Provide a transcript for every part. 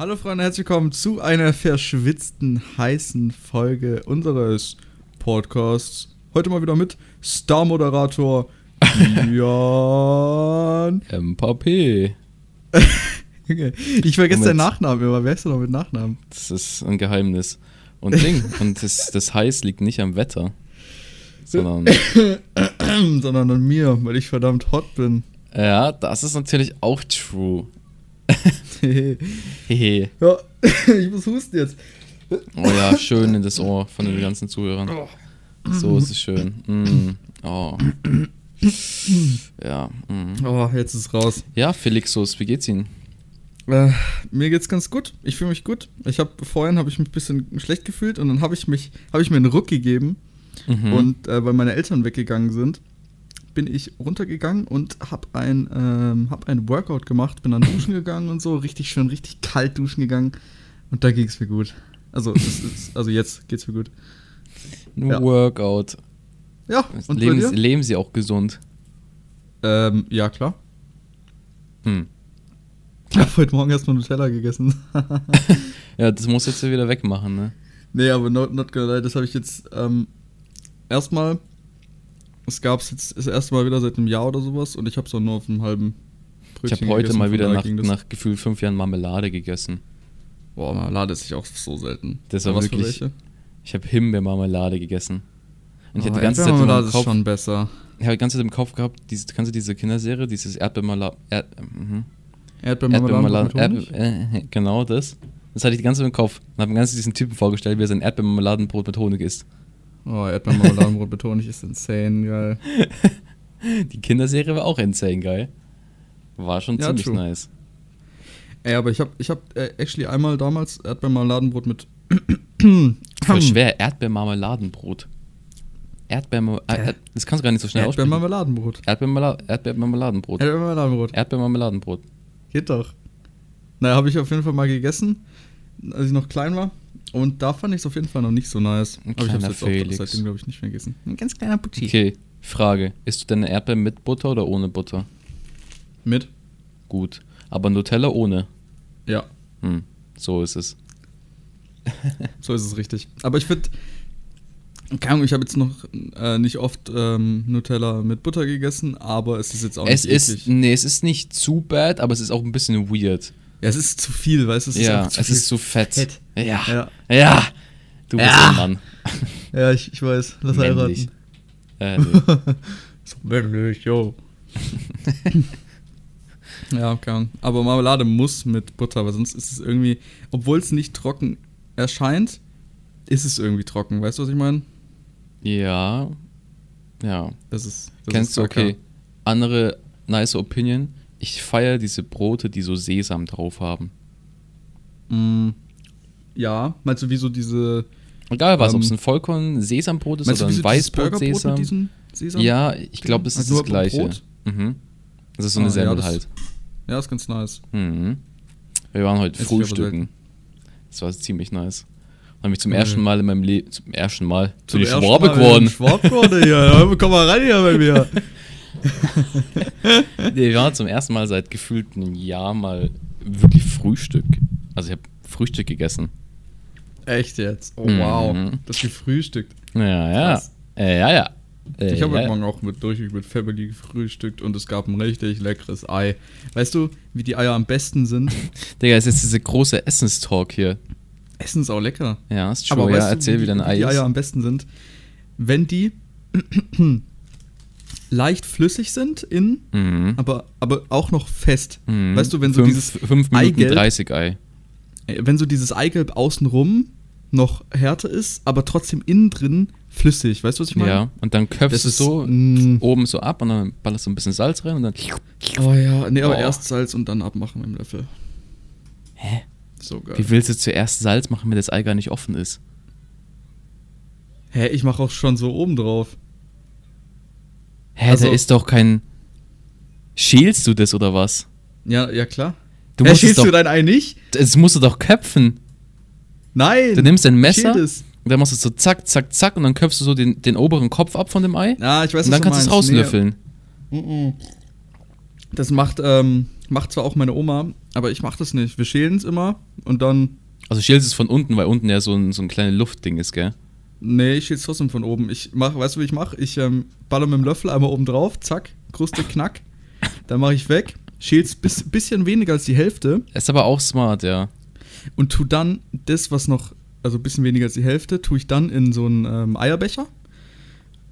Hallo Freunde, herzlich willkommen zu einer verschwitzten, heißen Folge unseres Podcasts. Heute mal wieder mit Star-Moderator Jan. Mbappé. ich vergesse deinen Nachnamen immer. Wer ist denn noch mit Nachnamen? Das ist ein Geheimnis. Und Ding, und das, das Heiß liegt nicht am Wetter, sondern, Sondern an mir, weil ich verdammt hot bin. ja, das ist natürlich auch true. Hehe. ja, ich muss husten jetzt. Oh ja, schön in das Ohr von den ganzen Zuhörern. So ist es schön. Mm. Oh. Ja. Mm. Oh, jetzt ist es raus. Ja, Felixus, wie geht's Ihnen? Äh, mir geht's ganz gut. Ich fühle mich gut. Ich habe vorhin habe ich mich ein bisschen schlecht gefühlt und dann habe ich mich habe ich mir einen Ruck gegeben Mhm. und äh, weil meine Eltern weggegangen sind, bin ich runtergegangen und habe ein ähm, hab ein Workout gemacht, bin dann duschen gegangen und so, richtig schön, richtig kalt duschen gegangen und da ging's mir gut. Also es ist, also jetzt geht's mir gut. Nur ja. Workout. Ja, und leben, Sie, leben Sie auch gesund? Ähm, ja klar. Hm. Ich habe heute Morgen erstmal Nutella gegessen. Ja, das muss jetzt ja wieder wegmachen, ne? Nee, aber not, not gonna lie, das habe ich jetzt ähm, erstmal. Es gab es jetzt das erste Mal wieder seit einem Jahr oder sowas und ich habe es auch nur auf einem halben Ich Brötchen habe heute gegessen, mal wieder nach, nach gefühlt fünf Jahren Marmelade gegessen. Boah, Marmelade esse ich auch so selten. Das war Was für wirklich- welche? Ich habe Himbeermarmelade gegessen. Und ich Oh, hatte die ganze Zeit im ist Kopf, schon besser. ich habe die ganze Zeit im Kopf gehabt, diese, kannst du diese Kinderserie, dieses Erdbeermarmelade, Erd, mhm. Erdbeermarmelade äh, genau das. Das hatte ich die ganze Zeit im Kopf und habe mir ganz diesen Typen vorgestellt, wie er sein Erdbeermarmeladenbrot mit Honig isst. Oh, Erdbeermarmeladenbrot mit Honig ist insane, geil. Die Kinderserie war auch insane geil. War schon Ja, ziemlich true. nice. Ey, aber ich habe ich hab, äh, actually einmal damals Erdbeermarmeladenbrot mit. Voll schwer, Erdbeermarmeladenbrot. Erdbeermar Hä? äh, das kannst du gar nicht so schnell aussprechen. Erdbeermarmeladenbrot. Erdbeermarmela Erdbeermarmeladenbrot. Erdbeermarmeladenbrot. Erdbeermarmeladenbrot. Geht doch. Naja, habe ich auf jeden Fall mal gegessen, als ich noch klein war. Und da fand ich es auf jeden Fall noch nicht so nice. Ein Aber ich habe es jetzt auch seitdem, glaube ich, nicht mehr gegessen. Ein ganz kleiner Putti. Okay, Frage. Isst du deine Erdbeeren mit Butter oder ohne Butter? Mit? Gut. Aber Nutella ohne. Ja, Hm, so ist es. so ist es richtig. Aber ich finde, keine Ahnung, ich habe jetzt noch äh, nicht oft ähm, Nutella mit Butter gegessen, aber es ist jetzt auch Es nicht ist, eklig. nee, es ist nicht zu bad, aber es ist auch ein bisschen weird. Ja, es ist zu viel, weißt du? Es ja, zu es viel ist zu fett. Fett. Ja. Ja, Ja. Du bist Ja. ein Mann. ja ich, ich weiß. Lass Männlich. heiraten. Äh, nee. So männlich, yo. ja, Ahnung. Aber Marmelade muss mit Butter, weil sonst ist es irgendwie, obwohl es nicht trocken erscheint, ist es irgendwie trocken. Weißt du, was ich meine? ja. Ja. Das ist. Das Kennst ist du, okay. Andere nice Opinion. Ich feiere diese Brote, die so Sesam drauf haben. Mm, ja, meinst du, wie so diese. Egal was, Ähm, ob es ein Vollkorn-Sesambrot ist oder ein Weißbrot-Sesam. Ja, ich glaube, das ist Also das gleiche. Mhm. Das ist so Ah, eine ja, Semmel das- halt. Ja, ist ganz nice. Mhm. Wir waren heute aber frühstücken. Das war ziemlich nice. Habe mich zum Mhm. ersten Mal in meinem Leben, zum ersten Mal, zu die Schwabe geworden. Schwab geworden hier. Ja, Komm mal rein hier bei mir. Nee, wir waren zum ersten Mal seit gefühlt einem Jahr mal wirklich Frühstück. Also ich habe Frühstück gegessen. Echt jetzt? Oh, Mhm. wow. Das gefrühstückt. Ja, ja. Äh, ja, ja. Äh, Ich habe heute ja. Morgen auch mit, durchweg mit Family gefrühstückt und es gab ein richtig leckeres Ei. Weißt du, wie die Eier am besten sind? Digga, es ist diese große Essenstalk hier. Essen ist auch lecker. Ja, ist true. ja, weißt du, erzähl, wie, die, dein Ei die. Eier am besten sind? Wenn die leicht flüssig sind innen, Mhm. aber, aber auch noch fest. Mhm. Weißt du, wenn so fünf, dieses fünf Minuten Eigelb- 30 Ei. äh, wenn so dieses Eigelb außenrum noch härter ist, aber trotzdem innen drin flüssig. Weißt du, was ich meine? Ja, und dann köpfst du ist so oben so ab und dann ballerst du ein bisschen Salz rein und dann. Oh ja, nee, aber Oh. erst Salz und dann abmachen mit dem Löffel. Hä? So geil. Wie willst du zuerst Salz machen, wenn das Ei gar nicht offen ist? Hä, ich mache auch schon so oben drauf. Hä, Also- da ist doch kein. Schälst du das oder was? Ja, ja klar. Du Hä, schälst doch. du dein Ei nicht? Das musst du doch köpfen. Nein. Du nimmst ein Messer und dann machst du so zack, zack, zack und dann köpfst du so den, den oberen Kopf ab von dem Ei. Ja, ich weiß, und dann kannst du es. Nee, rauslöffeln. Mm-mm. Das macht, ähm, macht zwar auch meine Oma, aber ich mach das nicht. Wir schälen es immer, und dann. Also schälst es von unten, weil unten ja so ein, so ein kleines Luftding ist, gell? Nee, ich schäl's trotzdem von oben. Ich mach, weißt du, wie ich mache? Ich ähm, baller mit dem Löffel einmal oben drauf, zack, Kruste, knack. Dann mache ich weg, schäl's bis, bisschen weniger als die Hälfte Ist aber auch smart, ja. und tu dann das, was noch, also ein bisschen weniger als die Hälfte, tue ich dann in so einen ähm, Eierbecher.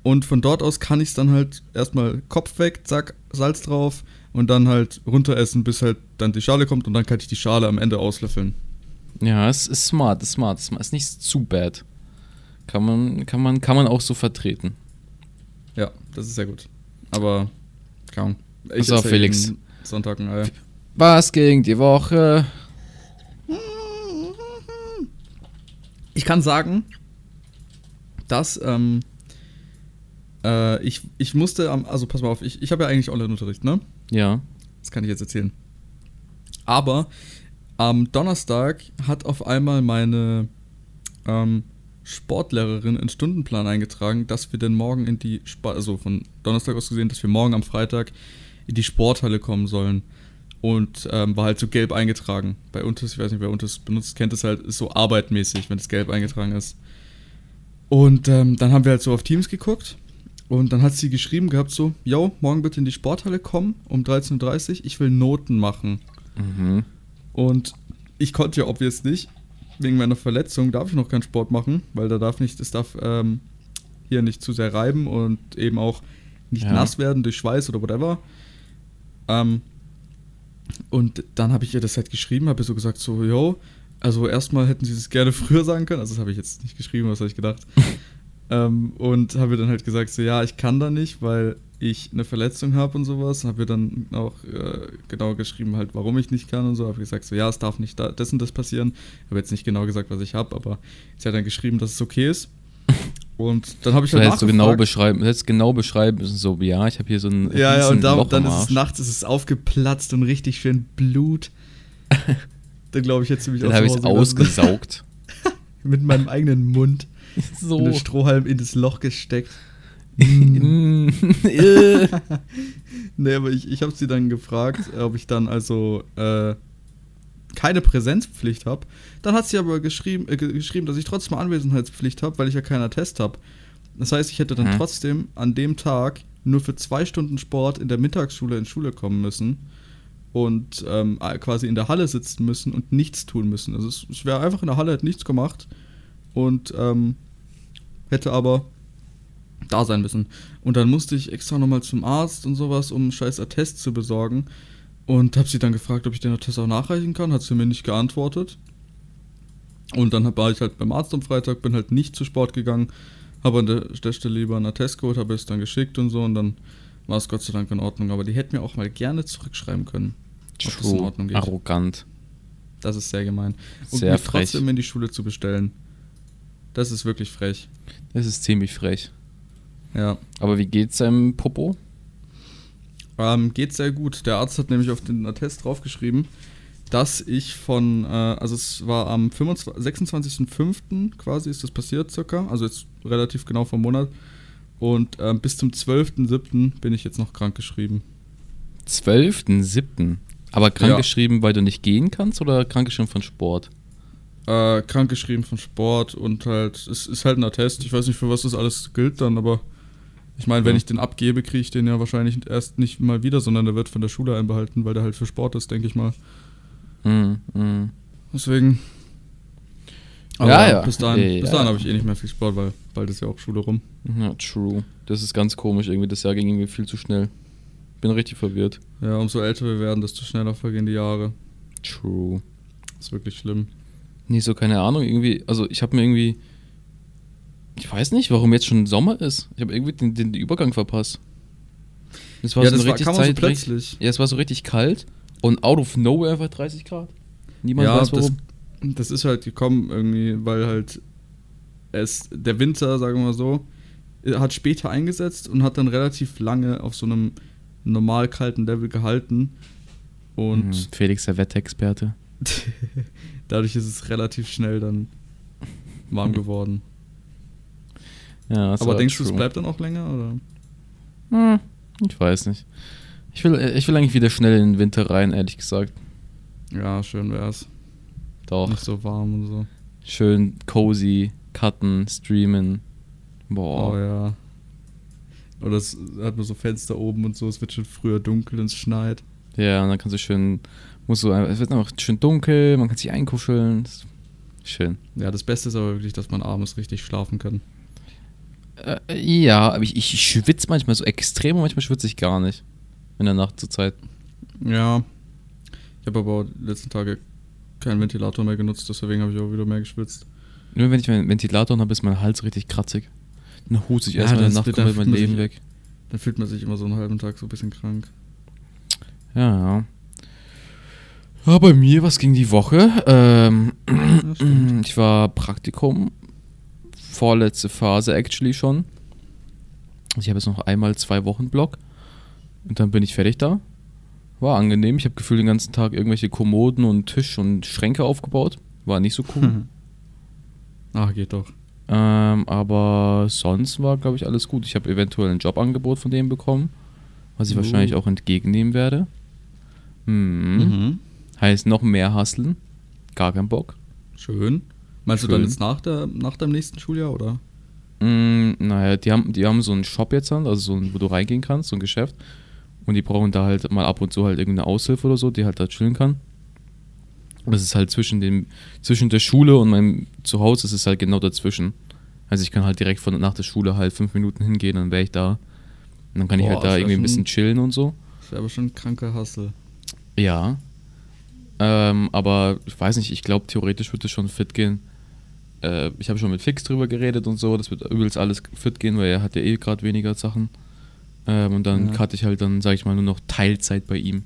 Und von dort aus kann ich es dann halt erstmal Kopf weg, zack, Salz drauf und dann halt runter essen, bis halt dann die Schale kommt und dann kann ich die Schale am Ende auslöffeln. Ja, es ist smart, ist smart, ist smart. Ist nicht zu bad. Kann man, kann man, kann man auch so vertreten. Ja, das ist sehr gut. Aber, kaum. Ich Pass auf, Felix. Sonntag ein Ei. Was ging die Woche? Ich kann sagen, dass ähm, äh, ich, ich musste am, also pass mal auf, ich, ich habe ja eigentlich Online-Unterricht, ne? Ja. Das kann ich jetzt erzählen. Aber am Donnerstag hat auf einmal meine ähm, Sportlehrerin in den Stundenplan eingetragen, dass wir denn morgen in die, Spa also von Donnerstag aus gesehen, dass wir morgen am Freitag in die Sporthalle kommen sollen. Und ähm, war halt so gelb eingetragen. Bei Untes, ich weiß nicht, wer Untes benutzt, kennt es halt, ist so arbeitmäßig, wenn es gelb eingetragen ist. Und ähm, dann haben wir halt so auf Teams geguckt. Und dann hat sie geschrieben gehabt so, yo, morgen bitte in die Sporthalle kommen um 13.30 Uhr, ich will Noten machen. Mhm. Und ich konnte ja obvious nicht. Wegen meiner Verletzung darf ich noch keinen Sport machen, weil da darf nicht, es darf ähm, hier nicht zu sehr reiben und eben auch nicht Ja. nass werden durch Schweiß oder whatever. Ähm, und dann habe ich ihr das halt geschrieben, habe ihr so gesagt, so, yo, also erstmal hätten sie das gerne früher sagen können. Also das habe ich jetzt nicht geschrieben, was habe ich gedacht. ähm, und habe ihr dann halt gesagt, so, ja, ich kann da nicht, weil ich eine Verletzung habe und sowas. Habe ihr dann auch äh, genau geschrieben, halt, warum ich nicht kann und so. Habe gesagt, so, ja, es darf nicht da, das und das passieren. Habe jetzt nicht genau gesagt, was ich habe, aber sie hat dann geschrieben, dass es okay ist. Und dann habe ich halt hättest du genau beschreiben, hättest genau beschreiben müssen, so, ja, ich habe hier so ein Ja, ja, und dann, Loch dann ist es nachts, ist es aufgeplatzt und richtig schön Blut. dann glaube ich, jetzt mich Dann habe ich es ausgesaugt. Mit meinem eigenen Mund. so. Und den Strohhalm in das Loch gesteckt. Äh. Nee, aber ich, ich habe sie dann gefragt, ob ich dann also äh, keine Präsenzpflicht habe. Dann hat sie aber geschrieben, äh, ge- geschrieben, dass ich trotzdem Anwesenheitspflicht habe, weil ich ja keinen Attest habe. Das heißt, ich hätte dann Mhm. trotzdem an dem Tag nur für zwei Stunden Sport in der Mittagsschule in Schule kommen müssen und ähm, äh, quasi in der Halle sitzen müssen und nichts tun müssen. Also es, ich wäre einfach in der Halle, hätte nichts gemacht und ähm, hätte aber da sein müssen. Und dann musste ich extra nochmal zum Arzt und sowas, um einen scheiß Attest zu besorgen. Und habe sie dann gefragt, ob ich den Attest auch nachreichen kann. Hat sie mir nicht geantwortet. Und dann war ich halt beim Arzt am Freitag, bin halt nicht zu Sport gegangen, habe an der, Stelle lieber einen Attest geholt, habe es dann geschickt und so. Und dann war es Gott sei Dank in Ordnung. Aber die hätten mir auch mal gerne zurückschreiben können. ob das in True. Ordnung geht. Arrogant. Das ist sehr gemein. Und Sehr mich frech. trotzdem in die Schule zu bestellen. Das ist wirklich frech. Das ist ziemlich frech. Ja. Aber wie geht's seinem Popo? Ähm, geht sehr gut. Der Arzt hat nämlich auf den Attest draufgeschrieben, dass ich von, äh, also es war am 25 26.05. quasi ist das passiert circa, also jetzt relativ genau vom Monat. Und ähm, bis zum 12.07. bin ich jetzt noch krank geschrieben. 12.07. Aber krank Ja. geschrieben, weil du nicht gehen kannst oder krank geschrieben von Sport? Äh, krank geschrieben von Sport und halt, es ist halt ein Attest. Ich weiß nicht, für was das alles gilt dann, aber ich meine, wenn Ja. ich den abgebe, kriege ich den ja wahrscheinlich erst nicht mal wieder, sondern der wird von der Schule einbehalten, weil der halt für Sport ist, denke ich mal. Mhm. mhm. Deswegen. Ja, ja. Bis dahin, Ja. bis dahin habe ich eh nicht mehr viel Sport, weil bald ist ja auch Schule rum. Ja, true. Das ist ganz komisch irgendwie. Das Jahr ging irgendwie viel zu schnell. Bin richtig verwirrt. Ja, umso älter wir werden, desto schneller vergehen die Jahre. True. Ist wirklich schlimm. Nee, so keine Ahnung. Irgendwie, also ich habe mir irgendwie. Ich weiß nicht, warum jetzt schon Sommer ist. Ich habe irgendwie den, den Übergang verpasst. Das war ja, so das war, richtig kam auch so Zeit, plötzlich. Ja, es war so richtig kalt und out of nowhere einfach 30 Grad. Niemand ja, weiß das, warum. das ist halt gekommen irgendwie, weil halt es, der Winter, sagen wir mal so, hat später eingesetzt und hat dann relativ lange auf so einem normal kalten Level gehalten. Und Mhm, Felix, der Wetterexperte. dadurch ist es relativ schnell dann warm geworden. Ja, das Aber denkst du, es true. bleibt dann auch länger? Oder? Hm, ich weiß nicht. Ich will, ich will eigentlich wieder schnell in den Winter rein, ehrlich gesagt. Ja, schön wär's. Doch. Nicht so warm und so. Schön cozy, cutten, streamen. Oh Boah. ja. Oder es hat nur so Fenster oben und so, es wird schon früher dunkel und es schneit. Ja, und dann kannst du schön, musst du, es wird einfach schön dunkel, man kann sich einkuscheln. Schön. Ja, das Beste ist aber wirklich, dass man abends richtig schlafen kann. Äh, ja, aber ich, ich schwitze manchmal so extrem und manchmal schwitze ich gar nicht. In der Nacht zur Zeit. Ja. Ich habe aber auch die letzten Tage keinen Ventilator mehr genutzt, deswegen habe ich auch wieder mehr geschwitzt. Nur wenn ich meinen Ventilator habe, ist mein Hals richtig kratzig. Dann huste ich Ja, erstmal in der Nacht komplett mein Leben sich- weg. Dann fühlt man sich immer so einen halben Tag so ein bisschen krank. Ja, ja. Ja, bei mir, was ging die Woche? Ähm, Ja, ich war Praktikum. Vorletzte Phase actually schon. Also ich habe jetzt noch einmal zwei Wochen Block. Und dann bin ich fertig da. War angenehm. Ich habe gefühlt den ganzen Tag irgendwelche Kommoden und Tisch und Schränke aufgebaut. War nicht so cool. Ach, geht doch. ähm, aber sonst war, glaube ich, alles gut. Ich habe eventuell ein Jobangebot von denen bekommen, was ich Uh. wahrscheinlich auch entgegennehmen werde. Hm. Mhm. Heißt noch mehr hustlen. Gar kein Bock. Schön. Meinst du dann Schön. jetzt nach, der, nach deinem nächsten Schuljahr, oder? Mm, naja, die haben, die haben so einen Shop jetzt an, also so ein, wo du reingehen kannst, so ein Geschäft. Und die brauchen da halt mal ab und zu halt irgendeine Aushilfe oder so, die halt da chillen kann. Und das ist halt zwischen dem, zwischen der Schule und meinem Zuhause, das ist halt genau dazwischen. Also ich kann halt direkt von nach der Schule halt fünf Minuten hingehen, dann wäre ich da. Und dann kann ich Boah, halt da irgendwie ein bisschen chillen und so. Das wäre aber schon ein kranker Hassel. Ja. Ähm, aber ich weiß nicht, ich glaube, theoretisch wird es schon fit gehen. Äh, ich habe schon mit Fix drüber geredet und so, das wird übelst alles fit gehen, weil er hat ja eh gerade weniger Sachen. Ähm, und dann Ja. cutte ich halt dann, sage ich mal, nur noch Teilzeit bei ihm.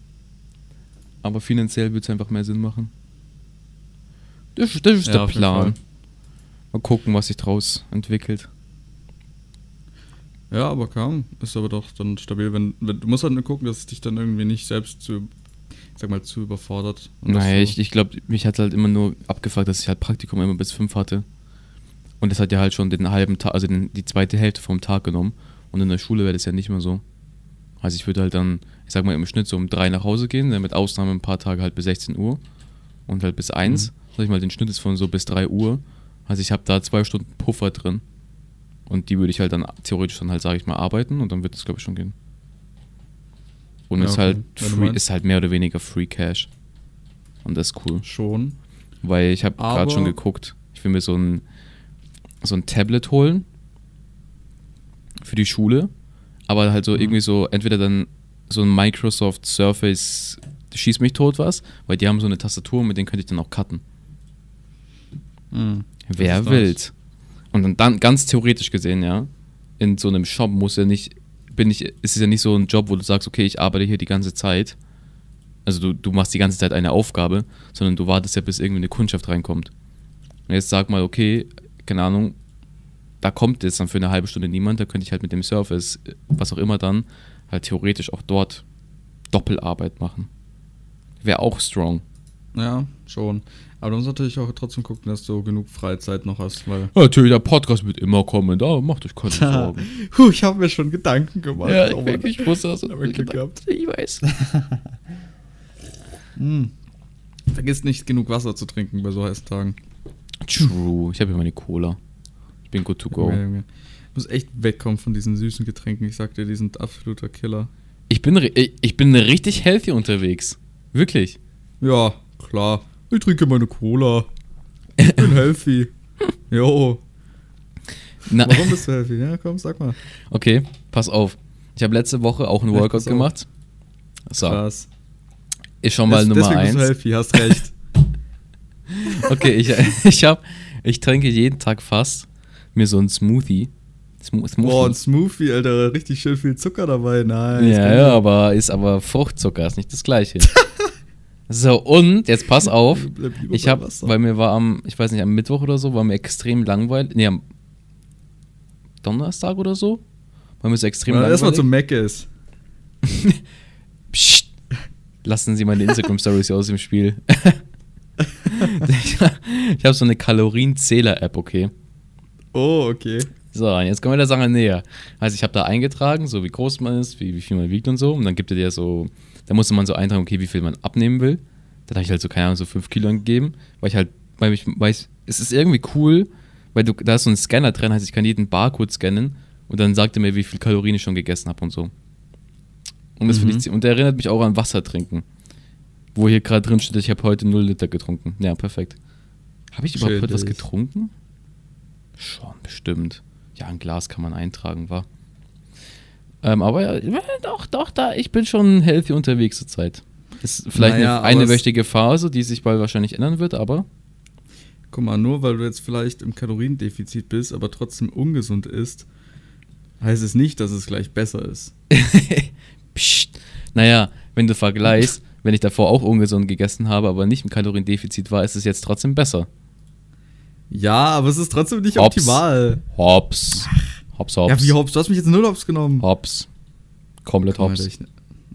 Aber finanziell wird es einfach mehr Sinn machen. Das, das ist Ja, der Plan. Mal gucken, was sich draus entwickelt. Ja, aber kaum. Ist aber doch dann stabil, wenn, wenn du musst halt nur gucken, dass es dich dann irgendwie nicht selbst zu, sag mal, zu überfordert. Naja, ich, ich glaube, mich hat halt immer nur abgefuckt, dass ich halt Praktikum immer bis fünf hatte. Und das hat ja halt schon den halben Tag, also den, die zweite Hälfte vom Tag genommen. Und in der Schule wäre das ja nicht mehr so. Also ich würde halt dann, ich sag mal, im Schnitt so um drei nach Hause gehen, dann mit Ausnahme ein paar Tage halt bis 16 Uhr und halt bis eins. Mhm. Sag ich mal, den Schnitt ist von so bis 3 Uhr. Also ich habe da zwei Stunden Puffer drin. Und die würde ich halt dann theoretisch dann halt, sage ich mal, arbeiten und dann wird es, glaube ich, schon gehen. Und Ja, ist okay. halt du free, ist halt mehr oder weniger Free Cash. Und das ist cool. Schon. Weil ich habe gerade schon geguckt, ich will mir so ein, so ein Tablet holen für die Schule, aber halt so Mhm. irgendwie so, entweder dann so ein Microsoft Surface schieß mich tot was, weil die haben so eine Tastatur, mit denen könnte ich dann auch cutten. Mhm. Wer will. Und dann, dann ganz theoretisch gesehen, ja, in so einem Shop muss ja nicht, bin ich, ist es ja nicht so ein Job, wo du sagst, okay, ich arbeite hier die ganze Zeit. Also du, du machst die ganze Zeit eine Aufgabe, sondern du wartest ja, bis irgendwie eine Kundschaft reinkommt. Und jetzt sag mal, okay, keine Ahnung, da kommt jetzt dann für eine halbe Stunde niemand, da könnte ich halt mit dem Surface, was auch immer dann, halt theoretisch auch dort Doppelarbeit machen. Wäre auch strong. Ja, schon. Aber du musst natürlich auch trotzdem gucken, dass du genug Freizeit noch hast, weil. Natürlich, der Podcast wird immer kommen, da macht euch keine Sorgen. Puh, ich habe mir schon Gedanken gemacht. Ja, ich, Oh wirklich, ich wusste das. Aber Glück gehabt. Ich weiß. Hm. Vergiss nicht, genug Wasser zu trinken bei so heißen Tagen. True. Ich habe hier meine Cola. Ich bin good to go. Junge, Junge. Ich muss echt wegkommen von diesen süßen Getränken. Ich sag dir, die sind absoluter Killer. Ich bin, ich bin richtig healthy unterwegs. Wirklich. Ja, klar. Ich trinke meine Cola. Ich bin healthy. Jo. Na, Warum bist du healthy? Ja, komm, sag mal. okay, pass auf. Ich habe letzte Woche auch einen Workout gemacht. So, Krass. ist schon mal Des- Nummer Deswegen bist du eins. healthy, hast recht. Okay, ich, ich hab, ich trinke jeden Tag fast mir so einen Smoothie. Smo Smoothie. Boah, ein Smoothie, Alter. Richtig schön viel Zucker dabei. Nein. ja, ja, aber ist aber Fruchtzucker, ist nicht das gleiche. So, und jetzt pass auf. Ich habe, weil mir war am, ich weiß nicht, am Mittwoch oder so, war mir extrem langweilig. Nee, am Donnerstag oder so. War mir so extrem Weil er erstmal langweilig. zum Mac ist. Psst. Lassen Sie meine Instagram-Stories aus dem Spiel. ich ich habe so eine Kalorienzähler-App, okay. Oh, okay. So, und jetzt kommen wir der Sache näher. Also ich habe da eingetragen, so wie groß man ist, wie, wie viel man wiegt und so. Und dann gibt er dir so, da musste man so eintragen, okay, wie viel man abnehmen will. Dann habe ich halt so, keine Ahnung, so 5 Kilo angegeben, weil ich halt, weil ich, weil ich, es ist irgendwie cool, weil du, da ist so ein Scanner drin, heißt, ich kann jeden Barcode scannen und dann sagt er mir, wie viel Kalorien ich schon gegessen habe und so. Und das finde Mhm. ich, und der erinnert mich auch an Wasser trinken. Wo hier gerade drin steht, ich habe heute 0 Liter getrunken. Ja, perfekt. Habe ich überhaupt heute was Chillig. getrunken? Schon, bestimmt. Ja, ein Glas kann man eintragen, war. Ähm, aber ja, doch, doch, da, ich bin schon healthy unterwegs zur Zeit. Ist vielleicht Naja, eine, eine wöchige Phase, die sich bald wahrscheinlich ändern wird, aber Guck mal, nur weil du jetzt vielleicht im Kaloriendefizit bist, aber trotzdem ungesund isst, heißt es nicht, dass es gleich besser ist. Psst. Naja, wenn du vergleichst, wenn ich davor auch ungesund gegessen habe, aber nicht im Kaloriendefizit war, ist es jetzt trotzdem besser. Ja, aber es ist trotzdem nicht Hops. optimal. Hops. Hops, hops. Ja, wie Hops? Du hast mich jetzt null Hops genommen. Hops. Komplett mal, hops. ich-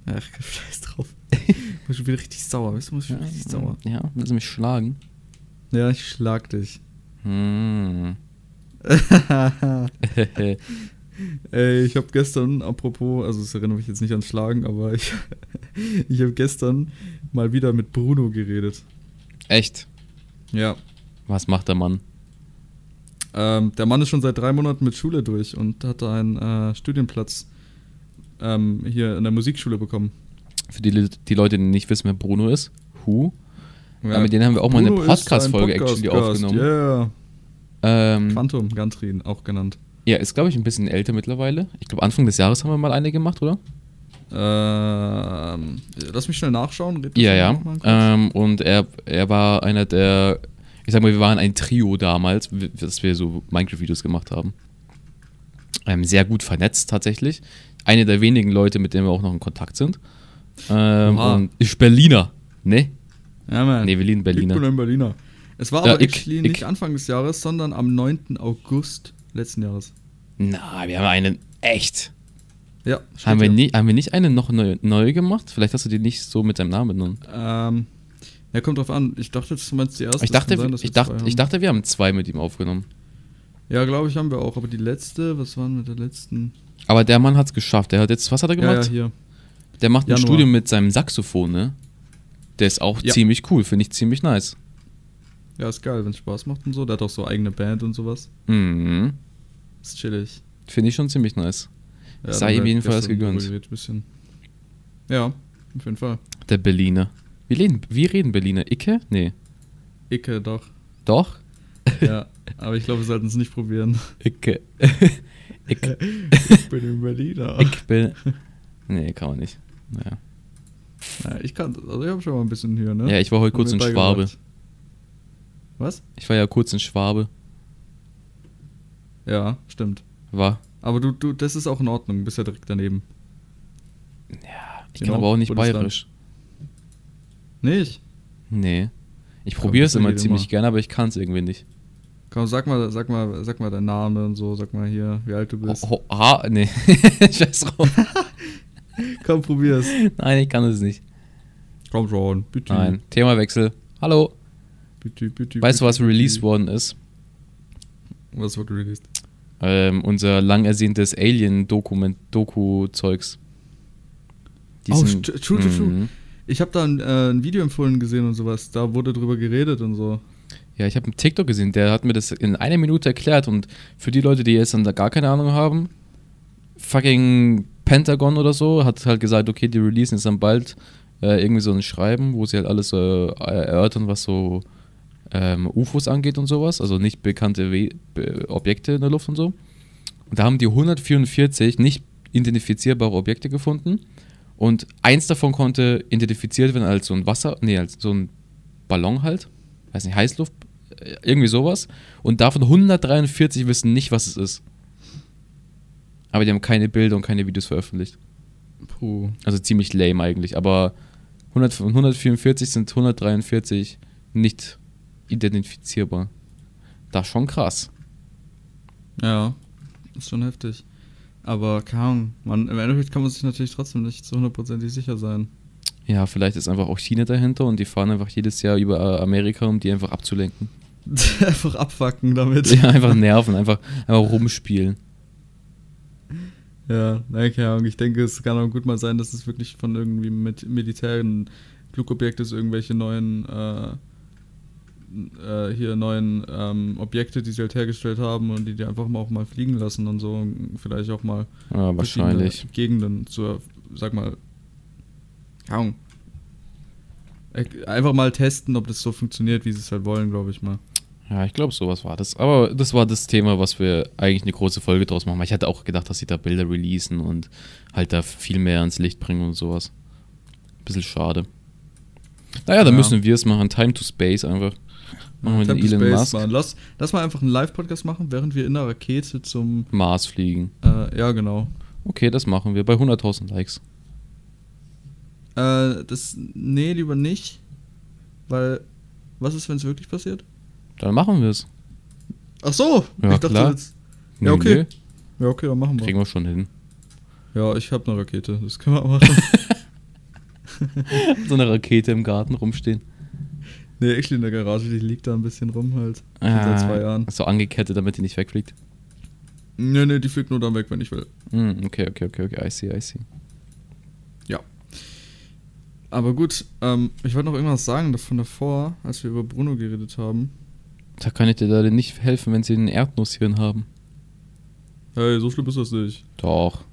Ach, scheiß drauf. Ich bin schon wieder richtig sauer. Weißt du, muss ich Ja, richtig sauer. ja, willst du mich schlagen? Ja, ich schlag dich. Hm. Ey, ich habe gestern, apropos, also es erinnert mich jetzt nicht ans Schlagen, aber ich, ich habe gestern mal wieder mit Bruno geredet. Echt? Ja. Was macht der Mann? Ähm, der Mann ist schon seit drei Monaten mit Schule durch und hatte einen äh, Studienplatz ähm, hier in der Musikschule bekommen. Für die, die Leute, die nicht wissen, wer Bruno ist. Who? Ja, mit denen haben wir auch mal eine Bruno ist ein Podcast-Folge actually Podcast-Gast, aufgenommen. Yeah. Ähm, Quantum, Gantrin, auch genannt. ja, ist glaube ich ein bisschen älter mittlerweile. Ich glaube Anfang des Jahres haben wir mal eine gemacht, oder? Ähm, lass mich schnell nachschauen. Ja, ja. mal. Ähm, und er, er war einer der, ich sag mal, wir waren ein Trio damals, dass wir so Minecraft-Videos gemacht haben. Ähm, sehr gut vernetzt tatsächlich. Eine der wenigen Leute, mit denen wir auch noch in Kontakt sind. Ähm, Oha. und ist Berliner, ne? ja, man. Ne, wir lieben Ich bin Berliner. ein Berliner. Es war Ja, aber ich- ich- nicht Anfang des Jahres, sondern am 9. August letzten Jahres. Na, wir haben einen echt. Ja, Haben wir, hier. nie, haben wir nicht eine noch neu, neu gemacht? Vielleicht hast du die nicht so mit deinem Namen benannt. Ähm, ja, kommt drauf an. Ich dachte, du meinst die erste. Ich dachte, sein, ich, dachte, haben. ich dachte, wir haben zwei mit ihm aufgenommen. Ja, glaube ich, haben wir auch. Aber die letzte, was waren mit der letzten? Aber der Mann hat es geschafft. Der hat jetzt, was hat er Ja, gemacht? ja, hier. Der macht ein Januar. Studium mit seinem Saxophon, ne? Der ist auch Ja. ziemlich cool, finde ich ziemlich nice. Ja, ist geil, wenn es Spaß macht und so. Der hat auch so eigene Band und sowas. Mhm. Ist chillig. Finde ich schon ziemlich nice. Ja, Sei ihm jedenfalls gegönnt. Ja, auf jeden Fall. Der Berliner. Wie reden, wie reden Berliner? Icke? Nee. Icke, doch. Doch? Ja, aber ich glaube, wir sollten es nicht probieren. Icke. Ick, Ich bin ein Berliner. ich bin. Nee, kann man nicht. Naja. Ja, ich kann, also ich habe schon mal ein bisschen hier, ne? Ja, ich war heute kurz in Schwabe. Was? Ich war ja kurz in Schwabe. Ja, stimmt. War. Aber du, du, das ist auch in Ordnung, bist ja direkt daneben. Ich Genau, kann aber auch nicht Bundesland. bayerisch. Nicht? Nee. Ich probiere es immer ziemlich immer. gerne, aber ich kann es irgendwie nicht. Komm, sag mal, sag mal, sag mal deinen Namen und so, sag mal hier, wie alt du bist. Oh, oh, ah, nee. Scheiß drauf. Komm, probier's. Nein, ich kann es nicht. Komm schon, bitte. Nein. Themawechsel. Hallo. Bitte, bitte. Weißt du, was released worden ist? Was wurde released? Ähm, unser lang ersehntes Alien-Dokument-Doku-Zeugs. Oh, true, true, true. Ich habe da ein, äh, ein Video empfohlen gesehen und sowas. Da wurde drüber geredet und so. Ja, ich habe einen TikTok gesehen, der hat mir das in einer Minute erklärt und für die Leute, die jetzt dann da gar keine Ahnung haben, fucking Pentagon oder so hat halt gesagt, okay, die releasen jetzt dann bald äh, irgendwie so ein Schreiben, wo sie halt alles äh, erörtern, was so ähm, UFOs angeht und sowas, also nicht bekannte We Objekte in der Luft und so. Und da haben die 144 nicht identifizierbare Objekte gefunden und eins davon konnte identifiziert werden als so ein Wasser, nee, als so ein Ballon halt, weiß nicht, Heißluft, äh, irgendwie sowas. Und davon 143 wissen nicht, was es ist. Aber die haben keine Bilder und keine Videos veröffentlicht. Puh. Also ziemlich lame eigentlich. Aber 100, von 144 sind 143 nicht identifizierbar. Das ist schon krass. Ja, ist schon heftig. Aber keine Ahnung, man, im Endeffekt kann man sich natürlich trotzdem nicht zu hundertprozentig sicher sein. Ja, vielleicht ist einfach auch China dahinter und die fahren einfach jedes Jahr über äh, Amerika, um die einfach abzulenken. Einfach abfacken damit. Ja, einfach nerven, einfach, einfach rumspielen. Ja, nein, keine Ahnung. Ich denke, es kann auch gut mal sein, dass es wirklich von irgendwie mit militären Flugobjekte ist irgendwelche neuen, äh, äh, hier neuen ähm, Objekte, die sie halt hergestellt haben und die die einfach mal auch mal fliegen lassen und so. Und vielleicht auch mal Ja, wahrscheinlich. Gegenden zur, sag mal, Ahnung. Äh, Einfach mal testen, ob das so funktioniert, wie sie es halt wollen, glaube ich mal. Ja, ich glaube, sowas war das. Aber das war das Thema, was wir eigentlich eine große Folge draus machen. Ich hatte auch gedacht, dass sie da Bilder releasen und halt da viel mehr ans Licht bringen und sowas. Bisschen schade. Naja, dann Ja. müssen wir es machen. Time to Space einfach. Machen wir den Elon Space, Musk. Mann. Lass, lass mal einfach einen Live-Podcast machen, während wir in der Rakete zum. Mars fliegen. Äh, ja, genau. Okay, das machen wir bei 100.000 Likes. Äh, das. Nee, lieber nicht. Weil. Was ist, wenn es wirklich passiert? Dann machen wir es. Ach so! Ja, ich dachte klar. jetzt. Ja, okay. Nö, Ja, okay, dann machen wir. kriegen wir schon hin. Ja, ich habe eine Rakete. Das können wir machen. So eine Rakete im Garten rumstehen. Nee, actually in der Garage, die liegt da ein bisschen rum halt. Schon seit zwei Jahren. So angekettet, damit die nicht wegfliegt. Nee, nee, die fliegt nur dann weg, wenn ich will. Hm, okay, okay, okay, okay. I see, I see. Ja. Aber gut, ähm, ich wollte noch irgendwas sagen von davor, als wir über Bruno geredet haben. Da kann ich dir leider nicht helfen, wenn sie einen Erdnusshirn haben. Hey, so schlimm ist das nicht. Doch.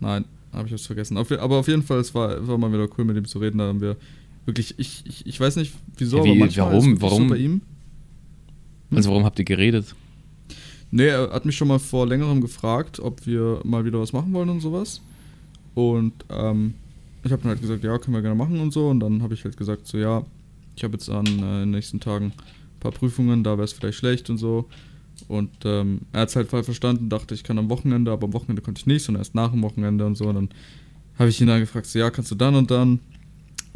Nein, habe ich jetzt vergessen. Auf, aber auf jeden Fall, es war, es war mal wieder cool, mit ihm zu reden. Da haben wir wirklich, ich, ich, ich weiß nicht, wieso, wie- aber manchmal warum- warum- so bei ihm. Hm. Also warum habt ihr geredet? Nee, er hat mich schon mal vor längerem gefragt, ob wir mal wieder was machen wollen und sowas. Und ähm, ich habe dann halt gesagt, ja, können wir gerne machen und so. Und dann habe ich halt gesagt, so ja, ich habe jetzt an äh, in den nächsten Tagen ein paar Prüfungen, da wäre es vielleicht schlecht und so. Und ähm, er hat es halt voll verstanden, dachte, ich kann am Wochenende, aber am Wochenende konnte ich nicht, sondern erst nach dem Wochenende und so. Und dann habe ich ihn dann gefragt, so ja, kannst du dann und dann.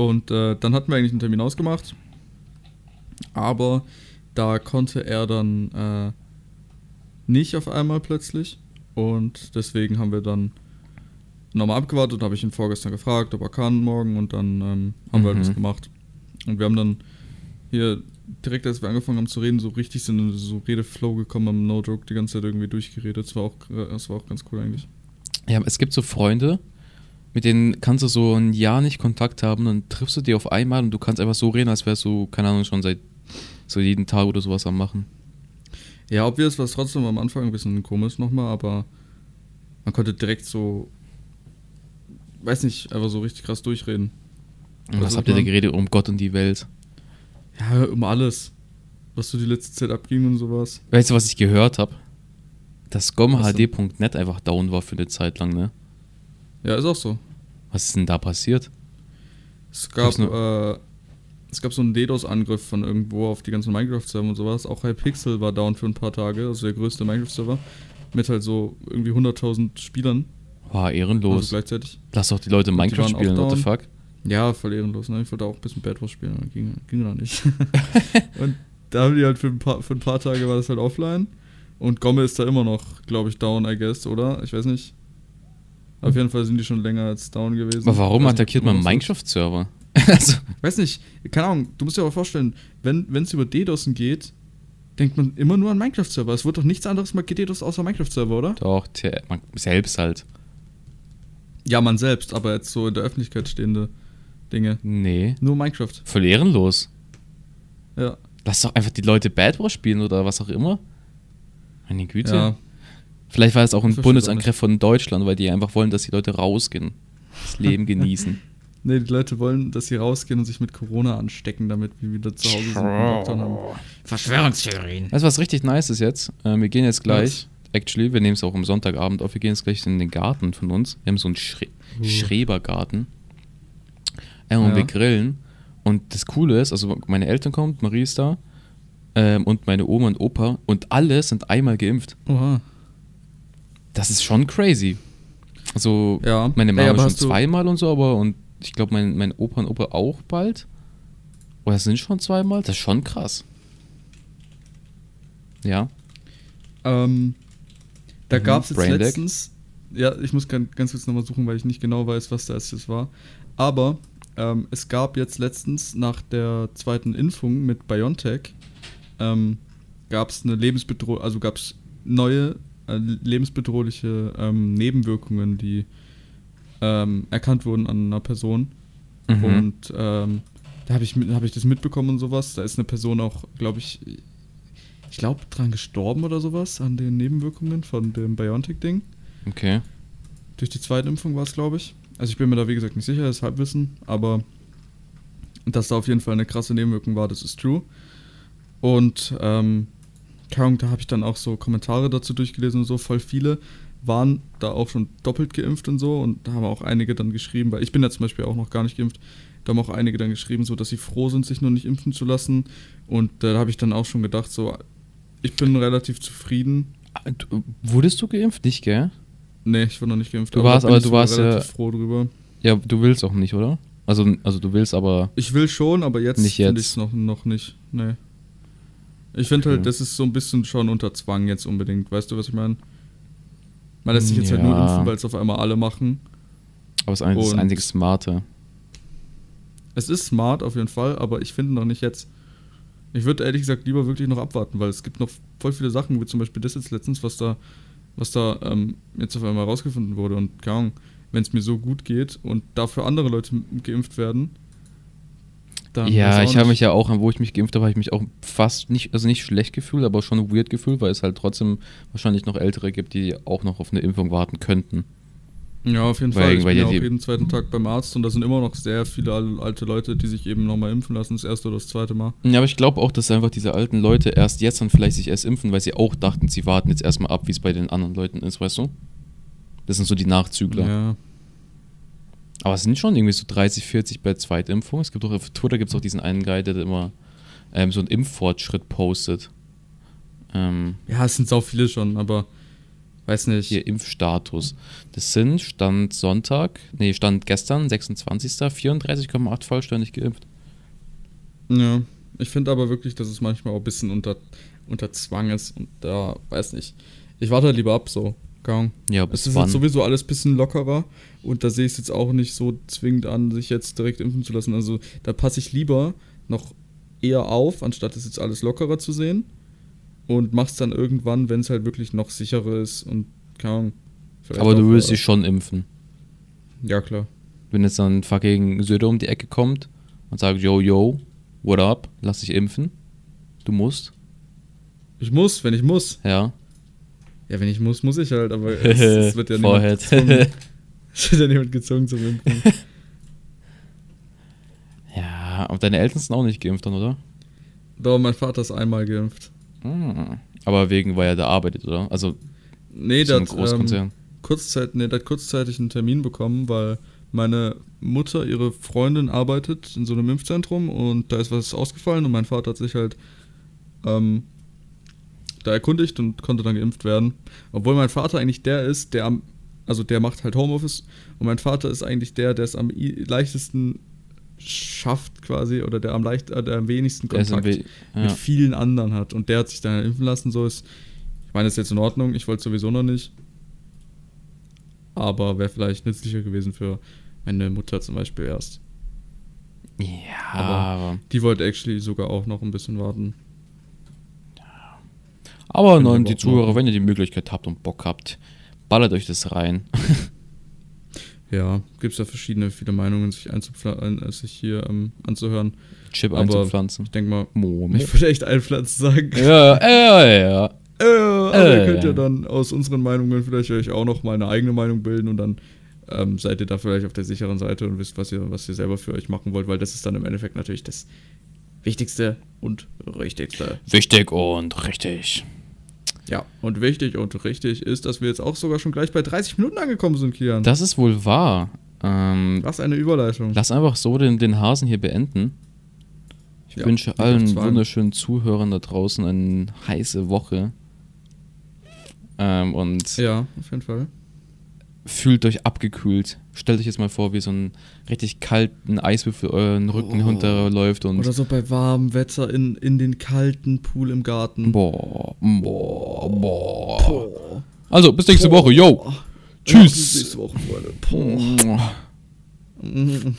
Und äh, dann hatten wir eigentlich einen Termin ausgemacht. Aber da konnte er dann äh, nicht auf einmal plötzlich. Und deswegen haben wir dann nochmal abgewartet. habe ich ihn vorgestern gefragt, ob er kann morgen. Und dann ähm, haben wir halt Mhm. was gemacht. Und wir haben dann hier direkt, als wir angefangen haben zu reden, so richtig sind in so Redeflow gekommen, haben No Joke die ganze Zeit irgendwie durchgeredet. Das war auch, äh, das war auch ganz cool eigentlich. Ja, es gibt so Freunde, mit denen kannst du so ein Jahr nicht Kontakt haben, dann triffst du die auf einmal und du kannst einfach so reden, als wärst du, keine Ahnung, schon seit so jeden Tag oder sowas am machen. Ja, obvious war es trotzdem am Anfang ein bisschen komisch nochmal, aber man konnte direkt so, weiß nicht, einfach so richtig krass durchreden. Was was habt ihr man? geredet um Gott und die Welt? Ja, um alles. Was so die letzte Zeit abging und sowas. Weißt du, was ich gehört habe? Dass denn? gomhd.net einfach down war für eine Zeit lang, ne? Ja, ist auch so. Was ist denn da passiert? Es gab, äh, es gab so einen DDoS-Angriff von irgendwo auf die ganzen Minecraft-Server und sowas. Auch Hypixel war down für ein paar Tage, also der größte Minecraft-Server. Mit halt so irgendwie 100.000 Spielern. War Also ehrenlos. gleichzeitig. Lass doch die Leute die Minecraft auch spielen, what the fuck? Ja, voll ehrenlos, ne? Ich wollte auch ein bisschen Bad Wars spielen, aber ging, ging noch nicht. und da haben die halt für ein, paar, für ein paar Tage war das halt offline. Und Gomme ist da immer noch, glaube ich, down, I guess, oder? Ich weiß nicht. Auf jeden Fall sind die schon länger als down gewesen. Aber warum nicht, attackiert man Minecraft-Server? also, Weiß nicht, keine Ahnung, du musst dir aber vorstellen, wenn es über DDoSen geht, denkt man immer nur an Minecraft-Server. Es wird doch nichts anderes mal gedDoS außer Minecraft-Server, oder? doch, man selbst halt. Ja, man selbst, aber jetzt so in der Öffentlichkeit stehende Dinge. Nee. Nur Minecraft. Voll ehrenlos. Ja. Lass doch einfach die Leute Bad Wars spielen oder was auch immer. Meine Güte. Ja. Vielleicht war es auch ein versteh's Bundesangriff von Deutschland, weil die einfach wollen, dass die Leute rausgehen. Das Leben genießen. Nee, die Leute wollen, dass sie rausgehen und sich mit Corona anstecken, damit wir wieder zu Hause sind haben. Verschwörungstheorien. Weißt du, was richtig nice ist jetzt? Äh, wir gehen jetzt gleich, actually, wir nehmen es auch am Sonntagabend auf, wir gehen jetzt gleich in den Garten von uns. Wir haben so einen Schre Uh. Schrebergarten. Äh, und Ja. wir grillen. Und das Coole ist, also meine Eltern kommen, Marie ist da ähm, und meine Oma und Opa und alle sind einmal geimpft. Oha. Das ist schon crazy. Also Ja. meine Ey, Mama aber schon zweimal und so, aber und ich glaube mein, mein Opa und Opa auch bald. Oder sind schon zweimal? Das ist schon krass. Ja. Ähm, da Mhm, gab es jetzt Brain Deck. letztens, ja, ich muss ganz, ganz kurz nochmal suchen, weil ich nicht genau weiß, was das jetzt war. Aber ähm, es gab jetzt letztens nach der zweiten Impfung mit BioNTech, ähm, gab es eine lebensbedrohliche, also gab es neue lebensbedrohliche ähm, Nebenwirkungen, die ähm, erkannt wurden an einer Person. Mhm. Und ähm, da habe ich, hab ich das mitbekommen und sowas. Da ist eine Person auch, glaube ich, ich glaube, dran gestorben oder sowas an den Nebenwirkungen von dem Biontech-Ding. Okay. Durch die Zweitimpfung war es, glaube ich. Also ich bin mir da wie gesagt nicht sicher, das ist Halbwissen, aber dass da auf jeden Fall eine krasse Nebenwirkung war, das ist true. Und ähm, Ahnung, da habe ich dann auch so Kommentare dazu durchgelesen und so, voll viele waren da auch schon doppelt geimpft und so und da haben auch einige dann geschrieben, weil ich bin ja zum Beispiel auch noch gar nicht geimpft, da haben auch einige dann geschrieben, so dass sie froh sind, sich noch nicht impfen zu lassen und da habe ich dann auch schon gedacht, so ich bin relativ zufrieden. Ah, Du, wurdest du geimpft? Nicht, gell? Nee, ich war noch nicht geimpft. Du warst- aber ich du warst ja- relativ froh drüber. Ja, du willst auch nicht, oder? Also, also du willst aber. Ich will schon, aber jetzt Nicht finde ich jetzt. es noch, noch nicht. Nee. Ich finde halt, das ist so ein bisschen schon unter Zwang jetzt unbedingt. Weißt du, was ich meine? Man lässt sich jetzt halt Ja. nur impfen, weil es auf einmal alle machen. Aber es ist das einzige Smarte. Es ist smart auf jeden Fall, aber ich finde noch nicht jetzt. Ich würde ehrlich gesagt lieber wirklich noch abwarten, weil es gibt noch voll viele Sachen, wie zum Beispiel das jetzt letztens, was da, was da ähm, jetzt auf einmal rausgefunden wurde. Und keine Ahnung, wenn es mir so gut geht und dafür andere Leute geimpft werden, dann. Ja, ich habe mich ja auch, wo ich mich geimpft habe, habe ich mich auch fast nicht, also nicht schlecht gefühlt, aber schon weird gefühlt, weil es halt trotzdem wahrscheinlich noch Ältere gibt, die auch noch auf eine Impfung warten könnten. Ja, auf jeden Weil- Fall. Ich weil bin ja auch jeden zweiten Tag beim Arzt und da sind immer noch sehr viele al- alte Leute, die sich eben nochmal impfen lassen, das erste oder das zweite Mal. Ja, aber ich glaube auch, dass einfach diese alten Leute erst jetzt dann vielleicht sich erst impfen, weil sie auch dachten, sie warten jetzt erstmal ab, wie es bei den anderen Leuten ist, weißt du? Das sind so die Nachzügler. Ja. Aber es sind schon irgendwie so 30, 40 bei Zweitimpfung. Es gibt auch auf Twitter gibt es auch diesen einen Guy, der immer ähm, so einen Impffortschritt postet. Ähm, ja, es sind sau viele schon, aber weiß nicht. hier Impfstatus. Das sind Stand Sonntag, nee, Stand gestern, 26. 34,8 vollständig geimpft. Ja. Ich finde aber wirklich, dass es manchmal auch ein bisschen unter, unter Zwang ist und da, weiß nicht. Ich warte lieber ab so. Ahnung. Ja, Es bis ist wann? jetzt sowieso alles ein bisschen lockerer und da sehe ich es jetzt auch nicht so zwingend an, sich jetzt direkt impfen zu lassen. Also da passe ich lieber noch eher auf, anstatt es jetzt alles lockerer zu sehen und mach's dann irgendwann, wenn es halt wirklich noch sicherer ist und keine Ahnung. Aber du willst äh, dich schon impfen. Ja, klar. Wenn jetzt dann fucking Söder um die Ecke kommt und sagt, yo, yo, what up, lass dich impfen. Du musst, Ich muss, wenn ich muss. ja. Ja, wenn ich muss, muss ich halt, aber es, es wird ja niemand gezwungen. Es wird ja niemand gezwungen zum Impfen. Ja, aber deine Eltern sind auch nicht geimpft dann, oder? Doch, mein Vater ist einmal geimpft. Hm. Aber wegen, weil er da arbeitet, oder? Also Nee, der hat, ähm, kurzzeit, nee, der hat kurzzeitig einen Termin bekommen, weil meine Mutter, ihre Freundin arbeitet in so einem Impfzentrum und da ist was ausgefallen und mein Vater hat sich halt ähm, da erkundigt und konnte dann geimpft werden. Obwohl mein Vater eigentlich der ist, der am, also der macht halt Homeoffice und mein Vater ist eigentlich der, der es am leichtesten schafft quasi oder der am leicht, äh, der am wenigsten Kontakt We- ja. mit vielen anderen hat und der hat sich dann impfen lassen, so ist, ich meine, das ist jetzt in Ordnung, ich wollte sowieso noch nicht, aber wäre vielleicht nützlicher gewesen für meine Mutter zum Beispiel erst. Ja, aber, Die wollte actually sogar auch noch ein bisschen warten. Aber wir nein, die Zuhörer, wenn ihr die Möglichkeit habt und Bock habt, ballert euch das rein. Ja, gibt es ja verschiedene, viele Meinungen, sich, einzupfla- äh, sich hier ähm, anzuhören. Chip Aber einzupflanzen. Ich denke mal, Mo, mo. ich würde echt einpflanzen sagen. Ja, ja, ja. Äh, aber ihr Äh. könnt ja dann aus unseren Meinungen vielleicht euch auch noch mal eine eigene Meinung bilden und dann ähm, seid ihr da vielleicht auf der sicheren Seite und wisst, was ihr, was ihr selber für euch machen wollt, weil das ist dann im Endeffekt natürlich das Wichtigste und Richtigste. Wichtig und richtig. Ja, und wichtig und richtig ist, dass wir jetzt auch sogar schon gleich bei 30 Minuten angekommen sind, Kian. Das ist wohl wahr. Ähm, Was eine Überleitung. lass einfach so den, den Hasen hier beenden. Ich Ja, wünsche allen wunderschönen Zuhörern da draußen eine heiße Woche. Ähm, und Ja, auf jeden Fall. Fühlt euch abgekühlt. Stellt euch jetzt mal vor, wie so ein richtig kalten Eiswürfel euren Rücken Oh. runterläuft und Oder so bei warmem Wetter in, in den kalten Pool im Garten. boah, boah, boah. Boah. Also, bis nächste Woche. Yo. Ja, bis Tschüss. nächste Woche, Freunde. Boah. Boah. Mhm.